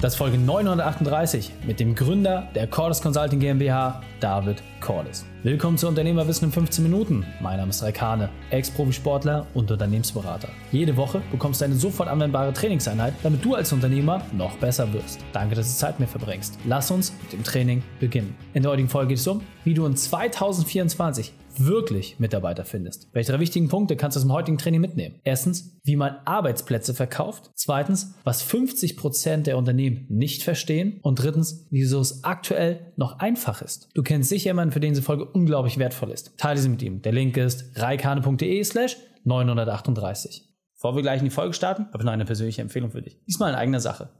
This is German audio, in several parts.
Das ist Folge 938 mit dem Gründer der Cordes Consulting GmbH, David Cordes. Willkommen zu Unternehmerwissen in 15 Minuten. Mein Name ist Raikane, Ex-Profisportler und Unternehmensberater. Jede Woche bekommst du eine sofort anwendbare Trainingseinheit, damit du als Unternehmer noch besser wirst. Danke, dass du Zeit mit mir verbringst. Lass uns mit dem Training beginnen. In der heutigen Folge geht es um, wie du in 2024 wirklich Mitarbeiter findest. Welche drei wichtigen Punkte kannst du aus dem heutigen Training mitnehmen? Erstens, wie man Arbeitsplätze verkauft. Zweitens, was 50 Prozent der Unternehmen nicht verstehen. Und drittens, wieso es aktuell noch einfach ist. Du kennst sicher jemanden, für den diese Folge unglaublich wertvoll ist. Teile sie mit ihm. Der Link ist reikane.de slash 938. Bevor wir gleich in die Folge starten, habe ich noch eine persönliche Empfehlung für dich. Diesmal in eigener Sache.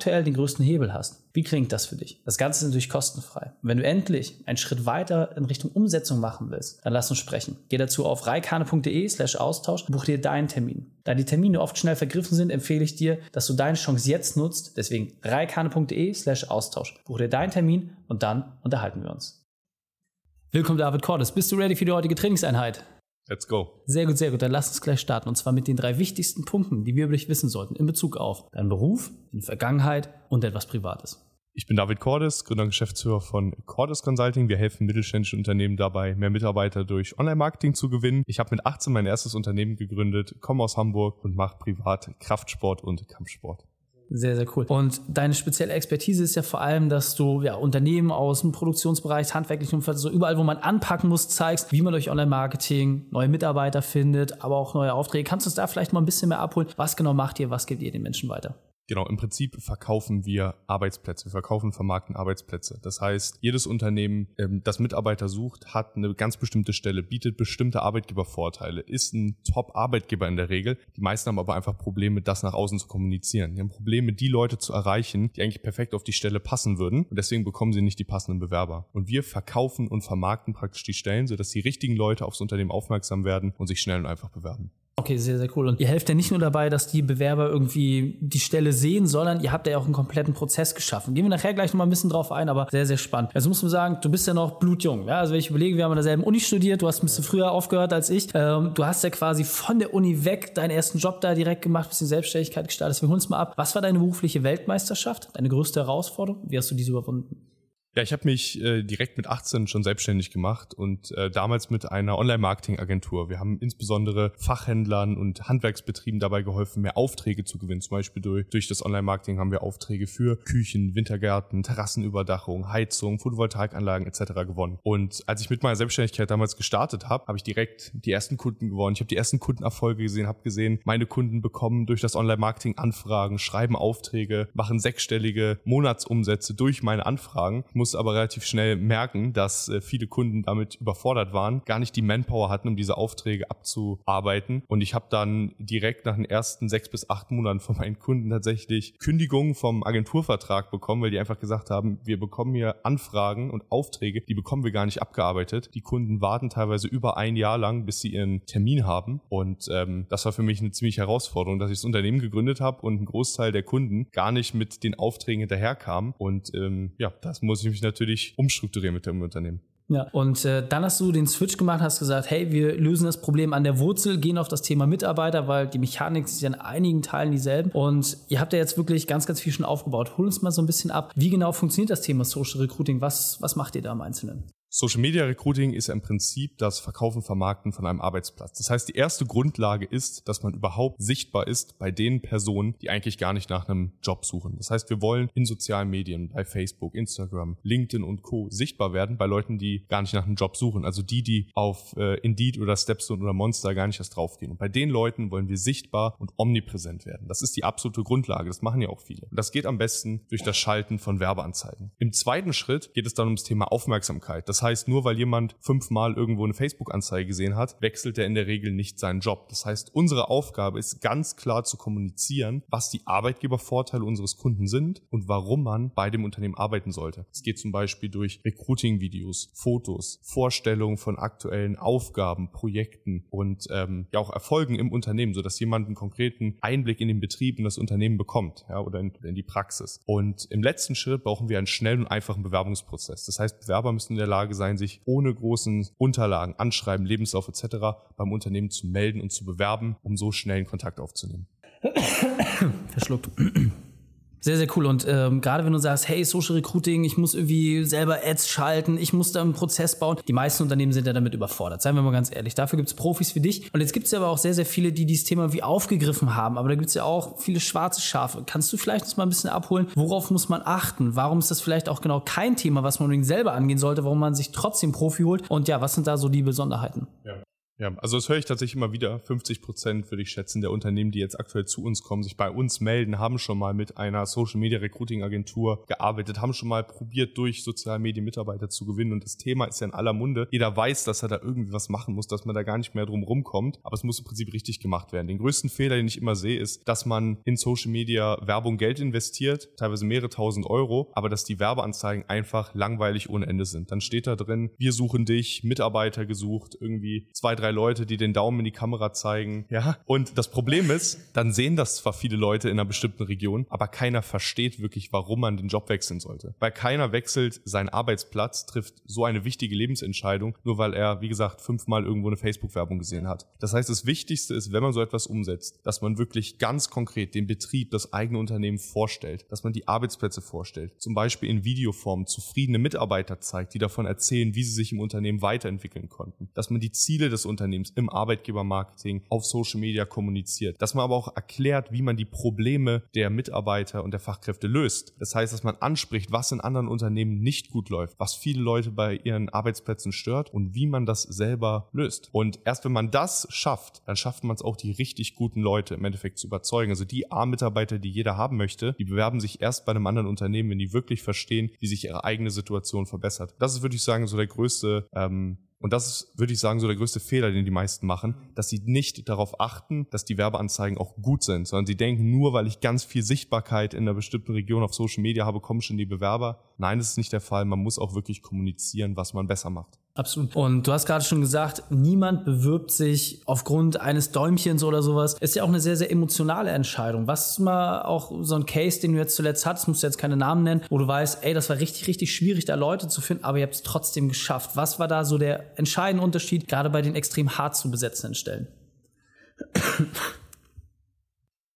aktuell den größten Hebel hast. Wie klingt das für dich? Das Ganze ist natürlich kostenfrei. Und wenn du endlich einen Schritt weiter in Richtung Umsetzung machen willst, dann lass uns sprechen. Geh dazu auf reikane.de slash Austausch und buch dir deinen Termin. Da die Termine oft schnell vergriffen sind, empfehle ich dir, dass du deine Chance jetzt nutzt. Deswegen reikane.de slash Austausch. Buch dir deinen Termin und dann unterhalten wir uns. Willkommen David Cordes. Bist du ready für die heutige Trainingseinheit? Let's go. Sehr gut, sehr gut. Dann lass uns gleich starten. Und zwar mit den drei wichtigsten Punkten, die wir über dich wissen sollten in Bezug auf deinen Beruf, deine Vergangenheit und etwas Privates. Ich bin David Cordes, Gründer und Geschäftsführer von Cordes Consulting. Wir helfen mittelständischen Unternehmen dabei, mehr Mitarbeiter durch Online-Marketing zu gewinnen. Ich habe mit 18 mein erstes Unternehmen gegründet, komme aus Hamburg und mache privat Kraftsport und Kampfsport. Sehr, sehr cool. Und deine spezielle Expertise ist ja vor allem, dass du ja, Unternehmen aus dem Produktionsbereich, handwerklichen Umfeld, so überall, wo man anpacken muss, zeigst, wie man durch Online-Marketing neue Mitarbeiter findet, aber auch neue Aufträge. Kannst du uns da vielleicht mal ein bisschen mehr abholen? Was genau macht ihr? Was gebt ihr den Menschen weiter? Genau, im Prinzip verkaufen wir Arbeitsplätze, wir verkaufen, vermarkten Arbeitsplätze. Das heißt, jedes Unternehmen, ähm, das Mitarbeiter sucht, hat eine ganz bestimmte Stelle, bietet bestimmte Arbeitgebervorteile, ist ein Top-Arbeitgeber in der Regel. Die meisten haben aber einfach Probleme, das nach außen zu kommunizieren. Die haben Probleme, die Leute zu erreichen, die eigentlich perfekt auf die Stelle passen würden und deswegen bekommen sie nicht die passenden Bewerber. Und wir verkaufen und vermarkten praktisch die Stellen, sodass die richtigen Leute aufs Unternehmen aufmerksam werden und sich schnell und einfach bewerben. Okay, sehr, sehr cool. Und ihr helft ja nicht nur dabei, dass die Bewerber irgendwie die Stelle sehen, sondern ihr habt ja auch einen kompletten Prozess geschaffen. Gehen wir nachher gleich nochmal ein bisschen drauf ein, aber sehr, sehr spannend. Also muss man sagen, du bist ja noch blutjung. Ja? Also wenn ich überlege, wir haben an derselben Uni studiert, du hast ein bisschen früher aufgehört als ich. Ähm, du hast ja quasi von der Uni weg deinen ersten Job da direkt gemacht, bisschen Selbstständigkeit gestartet. Deswegen hol uns mal ab. Was war deine berufliche Weltmeisterschaft? Deine größte Herausforderung? Wie hast du diese überwunden? Ja, ich habe mich äh, direkt mit 18 schon selbstständig gemacht und äh, damals mit einer Online-Marketing-Agentur. Wir haben insbesondere Fachhändlern und Handwerksbetrieben dabei geholfen, mehr Aufträge zu gewinnen. Zum Beispiel durch, durch das Online-Marketing haben wir Aufträge für Küchen, Wintergärten, Terrassenüberdachung, Heizung, Photovoltaikanlagen etc. gewonnen. Und als ich mit meiner Selbstständigkeit damals gestartet habe, habe ich direkt die ersten Kunden gewonnen. Ich habe die ersten Kundenerfolge gesehen, habe gesehen, meine Kunden bekommen durch das Online-Marketing Anfragen, schreiben Aufträge, machen sechsstellige Monatsumsätze durch meine Anfragen musste aber relativ schnell merken, dass äh, viele Kunden damit überfordert waren, gar nicht die Manpower hatten, um diese Aufträge abzuarbeiten. Und ich habe dann direkt nach den ersten sechs bis acht Monaten von meinen Kunden tatsächlich Kündigungen vom Agenturvertrag bekommen, weil die einfach gesagt haben, wir bekommen hier Anfragen und Aufträge, die bekommen wir gar nicht abgearbeitet. Die Kunden warten teilweise über ein Jahr lang, bis sie ihren Termin haben. Und ähm, das war für mich eine ziemliche Herausforderung, dass ich das Unternehmen gegründet habe und ein Großteil der Kunden gar nicht mit den Aufträgen hinterherkam. Und ähm, ja, das muss ich ich mich natürlich umstrukturieren mit dem Unternehmen. Ja, und äh, dann hast du den Switch gemacht, hast gesagt, hey, wir lösen das Problem an der Wurzel, gehen auf das Thema Mitarbeiter, weil die Mechanik ist ja in einigen Teilen dieselben. Und ihr habt ja jetzt wirklich ganz, ganz viel schon aufgebaut. Hol uns mal so ein bisschen ab. Wie genau funktioniert das Thema Social Recruiting? Was, was macht ihr da im Einzelnen? Social Media Recruiting ist im Prinzip das Verkaufen, Vermarkten von einem Arbeitsplatz. Das heißt, die erste Grundlage ist, dass man überhaupt sichtbar ist bei den Personen, die eigentlich gar nicht nach einem Job suchen. Das heißt, wir wollen in sozialen Medien, bei Facebook, Instagram, LinkedIn und Co. sichtbar werden bei Leuten, die gar nicht nach einem Job suchen. Also die, die auf äh, Indeed oder Stepstone oder Monster gar nicht erst draufgehen. Und bei den Leuten wollen wir sichtbar und omnipräsent werden. Das ist die absolute Grundlage. Das machen ja auch viele. Und das geht am besten durch das Schalten von Werbeanzeigen. Im zweiten Schritt geht es dann ums Thema Aufmerksamkeit. Das Das heißt, nur weil jemand fünfmal irgendwo eine Facebook-Anzeige gesehen hat, wechselt er in der Regel nicht seinen Job. Das heißt, unsere Aufgabe ist ganz klar zu kommunizieren, was die Arbeitgebervorteile unseres Kunden sind und warum man bei dem Unternehmen arbeiten sollte. Es geht zum Beispiel durch Recruiting-Videos, Fotos, Vorstellungen von aktuellen Aufgaben, Projekten und ähm, ja auch Erfolgen im Unternehmen, sodass jemand einen konkreten Einblick in den Betrieb und das Unternehmen bekommt ja, oder in, in die Praxis. Und im letzten Schritt brauchen wir einen schnellen und einfachen Bewerbungsprozess. Das heißt, Bewerber müssen in der Lage sein, sich ohne großen Unterlagen, Anschreiben, Lebenslauf etc. beim Unternehmen zu melden und zu bewerben, um so schnell einen Kontakt aufzunehmen. Verschluckt. Sehr, sehr cool. Und ähm, gerade wenn du sagst, hey, Social Recruiting, ich muss irgendwie selber Ads schalten, ich muss da einen Prozess bauen. Die meisten Unternehmen sind ja damit überfordert. Seien wir mal ganz ehrlich. Dafür gibt's Profis wie dich. Und jetzt gibt's ja aber auch sehr, sehr viele, die dieses Thema wie aufgegriffen haben. Aber da gibt's ja auch viele schwarze Schafe. Kannst du vielleicht uns mal ein bisschen abholen? Worauf muss man achten? Warum ist das vielleicht auch genau kein Thema, was man unbedingt selber angehen sollte? Warum man sich trotzdem Profi holt? Und ja, was sind da so die Besonderheiten? Ja. Ja, also das höre ich tatsächlich immer wieder. 50 Prozent würde ich schätzen der Unternehmen, die jetzt aktuell zu uns kommen, sich bei uns melden, haben schon mal mit einer Social Media Recruiting Agentur gearbeitet, haben schon mal probiert, durch Sozialmedien Mitarbeiter zu gewinnen. Und das Thema ist ja in aller Munde. Jeder weiß, dass er da irgendwie was machen muss, dass man da gar nicht mehr drum rumkommt. Aber es muss im Prinzip richtig gemacht werden. Den größten Fehler, den ich immer sehe, ist, dass man in Social Media Werbung Geld investiert, teilweise mehrere tausend Euro, aber dass die Werbeanzeigen einfach langweilig ohne Ende sind. Dann steht da drin, wir suchen dich, Mitarbeiter gesucht, irgendwie zwei, drei drei Leute, die den Daumen in die Kamera zeigen. Ja. Und das Problem ist, dann sehen das zwar viele Leute in einer bestimmten Region, aber keiner versteht wirklich, warum man den Job wechseln sollte. Weil keiner wechselt seinen Arbeitsplatz, trifft so eine wichtige Lebensentscheidung, nur weil er, wie gesagt, fünfmal irgendwo eine Facebook-Werbung gesehen hat. Das heißt, das Wichtigste ist, wenn man so etwas umsetzt, dass man wirklich ganz konkret den Betrieb, das eigene Unternehmen vorstellt, dass man die Arbeitsplätze vorstellt, zum Beispiel in Videoform zufriedene Mitarbeiter zeigt, die davon erzählen, wie sie sich im Unternehmen weiterentwickeln konnten, dass man die Ziele des Unternehmens Unternehmens im Arbeitgebermarketing auf Social Media kommuniziert. Dass man aber auch erklärt, wie man die Probleme der Mitarbeiter und der Fachkräfte löst. Das heißt, dass man anspricht, was in anderen Unternehmen nicht gut läuft, was viele Leute bei ihren Arbeitsplätzen stört und wie man das selber löst. Und erst wenn man das schafft, dann schafft man es auch, die richtig guten Leute im Endeffekt zu überzeugen. Also die A-Mitarbeiter, die jeder haben möchte, die bewerben sich erst bei einem anderen Unternehmen, wenn die wirklich verstehen, wie sich ihre eigene Situation verbessert. Das ist, würde ich sagen, so der größte ähm, und das ist, würde ich sagen, so der größte Fehler, den die meisten machen, dass sie nicht darauf achten, dass die Werbeanzeigen auch gut sind, sondern sie denken, nur weil ich ganz viel Sichtbarkeit in einer bestimmten Region auf Social Media habe, kommen schon die Bewerber. Nein, das ist nicht der Fall. Man muss auch wirklich kommunizieren, was man besser macht. Absolut. Und du hast gerade schon gesagt, niemand bewirbt sich aufgrund eines Däumchens oder sowas. Ist ja auch eine sehr, sehr emotionale Entscheidung. Was mal auch so ein Case, den du jetzt zuletzt hattest, musst du jetzt keine Namen nennen, wo du weißt, ey, das war richtig, richtig schwierig, da Leute zu finden, aber ihr habt es trotzdem geschafft. Was war da so der entscheidende Unterschied, gerade bei den extrem hart zu besetzenden Stellen?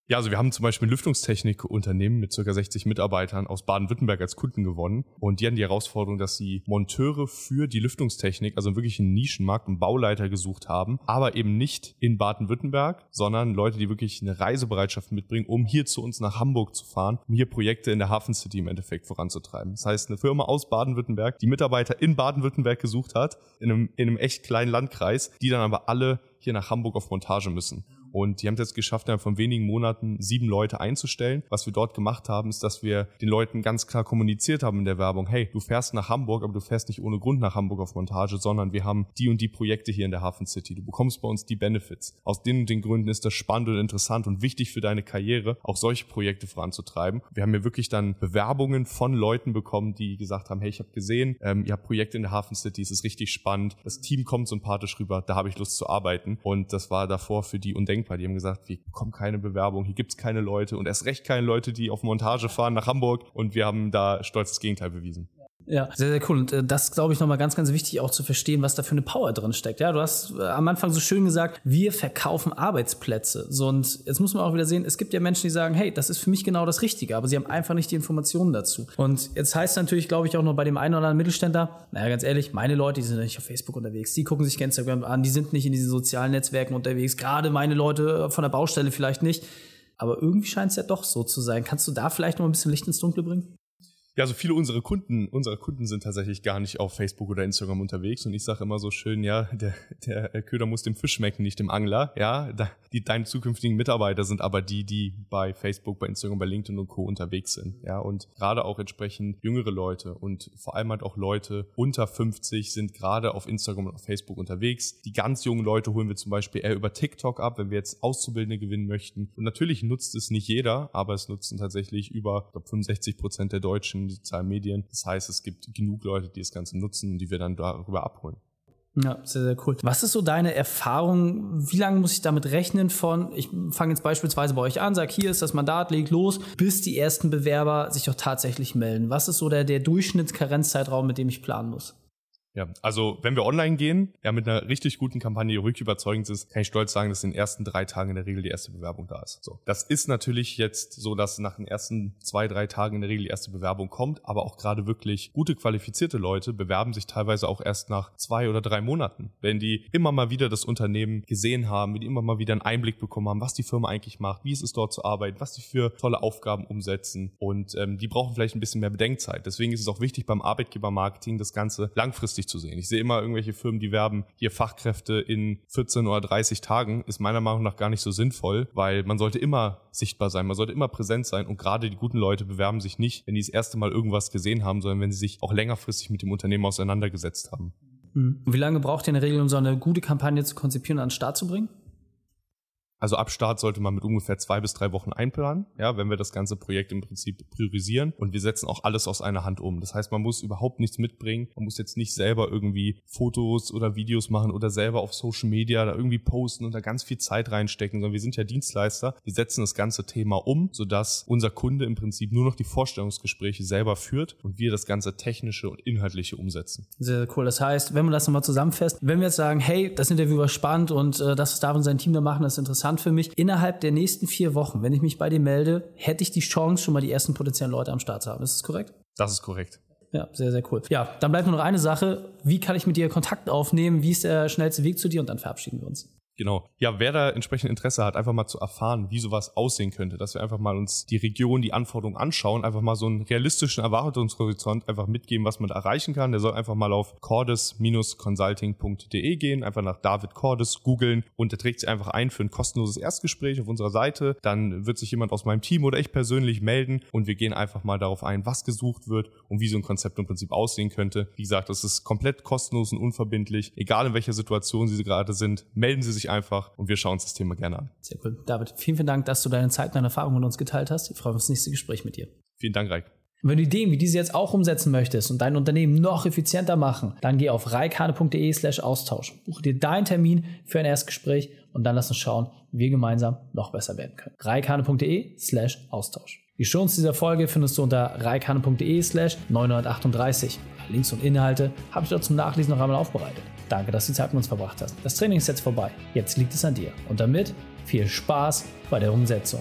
Ja, also wir haben zum Beispiel ein Lüftungstechnikunternehmen mit circa 60 Mitarbeitern aus Baden-Württemberg als Kunden gewonnen. Und die hatten die Herausforderung, dass sie Monteure für die Lüftungstechnik, also wirklich einen Nischenmarkt und Bauleiter gesucht haben, aber eben nicht in Baden-Württemberg, sondern Leute, die wirklich eine Reisebereitschaft mitbringen, um hier zu uns nach Hamburg zu fahren, um hier Projekte in der Hafen City im Endeffekt voranzutreiben. Das heißt, eine Firma aus Baden-Württemberg, die Mitarbeiter in Baden-Württemberg gesucht hat, in einem, in einem echt kleinen Landkreis, die dann aber alle hier nach Hamburg auf Montage müssen. Und die haben es jetzt geschafft, innerhalb von wenigen Monaten sieben Leute einzustellen. Was wir dort gemacht haben, ist, dass wir den Leuten ganz klar kommuniziert haben in der Werbung, hey, du fährst nach Hamburg, aber du fährst nicht ohne Grund nach Hamburg auf Montage, sondern wir haben die und die Projekte hier in der Hafen City. Du bekommst bei uns die Benefits. Aus den und den Gründen ist das spannend und interessant und wichtig für deine Karriere, auch solche Projekte voranzutreiben. Wir haben hier wirklich dann Bewerbungen von Leuten bekommen, die gesagt haben, hey, ich habe gesehen, ähm, ihr habt Projekte in der Hafen City, es ist richtig spannend, das Team kommt sympathisch rüber, da habe ich Lust zu arbeiten. Und das war davor für die undenkbar undenkbar. Die haben gesagt, wir bekommen keine Bewerbung, hier gibt's keine Leute und erst recht keine Leute, die auf Montage fahren nach Hamburg und wir haben da stolz das Gegenteil bewiesen. Ja, sehr, sehr cool. Und äh, das glaube ich nochmal ganz, ganz wichtig auch zu verstehen, was da für eine Power drin steckt. Ja, du hast äh, am Anfang so schön gesagt, wir verkaufen Arbeitsplätze. So, und jetzt muss man auch wieder sehen, es gibt ja Menschen, die sagen, hey, das ist für mich genau das Richtige, aber sie haben einfach nicht die Informationen dazu. Und jetzt heißt natürlich, glaube ich, auch noch bei dem einen oder anderen Mittelständler, naja, ganz ehrlich, meine Leute, die sind nicht auf Facebook unterwegs, die gucken sich Instagram an, die sind nicht in diesen sozialen Netzwerken unterwegs, gerade meine Leute von der Baustelle vielleicht nicht. Aber irgendwie scheint es ja doch so zu sein. Kannst du da vielleicht noch ein bisschen Licht ins Dunkle bringen? Ja, also viele unserer Kunden, unsere Kunden sind tatsächlich gar nicht auf Facebook oder Instagram unterwegs und ich sage immer so schön, ja, der, der Köder muss dem Fisch schmecken, nicht dem Angler, ja, die, deine zukünftigen Mitarbeiter sind aber die, die bei Facebook, bei Instagram, bei LinkedIn und Co. unterwegs sind, ja, und gerade auch entsprechend jüngere Leute und vor allem halt auch Leute unter 50 sind gerade auf Instagram und auf Facebook unterwegs. Die ganz jungen Leute holen wir zum Beispiel eher über TikTok ab, wenn wir jetzt Auszubildende gewinnen möchten. Und natürlich nutzt es nicht jeder, aber es nutzen tatsächlich über, ich glaube, 65 Prozent der Deutschen in sozialen Medien. Das heißt, es gibt genug Leute, die das Ganze nutzen, die wir dann darüber abholen. Ja, sehr, sehr cool. Was ist so deine Erfahrung? Wie lange muss ich damit rechnen von, ich fange jetzt beispielsweise bei euch an, sag, hier ist das Mandat, leg los, bis die ersten Bewerber sich auch tatsächlich melden? Was ist so der, der Durchschnittskarenzzeitraum, mit dem ich planen muss? Ja, also wenn wir online gehen, ja mit einer richtig guten Kampagne, die ruhig überzeugend ist, kann ich stolz sagen, dass in den ersten drei Tagen in der Regel die erste Bewerbung da ist. So, das ist natürlich jetzt so, dass nach den ersten zwei, drei Tagen in der Regel die erste Bewerbung kommt, aber auch gerade wirklich gute qualifizierte Leute bewerben sich teilweise auch erst nach zwei oder drei Monaten, wenn die immer mal wieder das Unternehmen gesehen haben, wenn die immer mal wieder einen Einblick bekommen haben, was die Firma eigentlich macht, wie es ist dort zu arbeiten, was die für tolle Aufgaben umsetzen und ähm, die brauchen vielleicht ein bisschen mehr Bedenkzeit. Deswegen ist es auch wichtig beim Arbeitgebermarketing das Ganze langfristig langfristig zu sehen. Ich sehe immer irgendwelche Firmen, die werben hier Fachkräfte in 14 oder 30 Tagen, ist meiner Meinung nach gar nicht so sinnvoll, weil man sollte immer sichtbar sein, man sollte immer präsent sein und gerade die guten Leute bewerben sich nicht, wenn die das erste Mal irgendwas gesehen haben, sondern wenn sie sich auch längerfristig mit dem Unternehmen auseinandergesetzt haben. Hm. Wie lange braucht ihr in der Regel, um so eine gute Kampagne zu konzipieren und an den Start zu bringen? Also ab Start sollte man mit ungefähr zwei bis drei Wochen einplanen, ja, wenn wir das ganze Projekt im Prinzip priorisieren und wir setzen auch alles aus einer Hand um. Das heißt, man muss überhaupt nichts mitbringen. Man muss jetzt nicht selber irgendwie Fotos oder Videos machen oder selber auf Social Media da irgendwie posten und da ganz viel Zeit reinstecken, sondern wir sind ja Dienstleister. Wir setzen das ganze Thema um, sodass unser Kunde im Prinzip nur noch die Vorstellungsgespräche selber führt und wir das ganze technische und inhaltliche umsetzen. Sehr, sehr cool. Das heißt, wenn man das nochmal zusammenfasst, wenn wir jetzt sagen, hey, das Interview war spannend und äh, das, was David sein Team da machen, das ist interessant, interessant für mich. Innerhalb der nächsten vier Wochen, wenn ich mich bei dir melde, hätte ich die Chance, schon mal die ersten potenziellen Leute am Start zu haben. Ist das korrekt? Das ist korrekt. Ja, sehr, sehr cool. Ja, dann bleibt nur noch eine Sache. Wie kann ich mit dir Kontakt aufnehmen? Wie ist der schnellste Weg zu dir? Und dann verabschieden wir uns. Genau. Ja, wer da entsprechend Interesse hat, einfach mal zu erfahren, wie sowas aussehen könnte, dass wir einfach mal uns die Region, die Anforderungen anschauen, einfach mal so einen realistischen Erwartungshorizont einfach mitgeben, was man da erreichen kann. Der soll einfach mal auf cordes-consulting.de gehen, einfach nach David Cordes googeln und der trägt sich einfach ein für ein kostenloses Erstgespräch auf unserer Seite. Dann wird sich jemand aus meinem Team oder ich persönlich melden und wir gehen einfach mal darauf ein, was gesucht wird und wie so ein Konzept im Prinzip aussehen könnte. Wie gesagt, das ist komplett kostenlos und unverbindlich. Egal in welcher Situation Sie gerade sind, melden Sie sich sich einfach und wir schauen uns das Thema gerne an. Sehr cool. David, vielen, vielen Dank, dass du deine Zeit und deine Erfahrungen mit uns geteilt hast. Ich freue mich auf das nächste Gespräch mit dir. Vielen Dank, Reik. Wenn du Ideen wie diese jetzt auch umsetzen möchtest und dein Unternehmen noch effizienter machen, dann geh auf reikane.de slash Austausch. Buche dir deinen Termin für ein Erstgespräch und dann lass uns schauen, wie wir gemeinsam noch besser werden können. reikane.de slash Austausch. Die Shows dieser Folge findest du unter reikane.de slash 938. Links und Inhalte habe ich dort zum Nachlesen noch einmal aufbereitet. Danke, dass du die Zeit mit uns verbracht hast. Das Training ist jetzt vorbei. Jetzt liegt es an dir. Und damit viel Spaß bei der Umsetzung.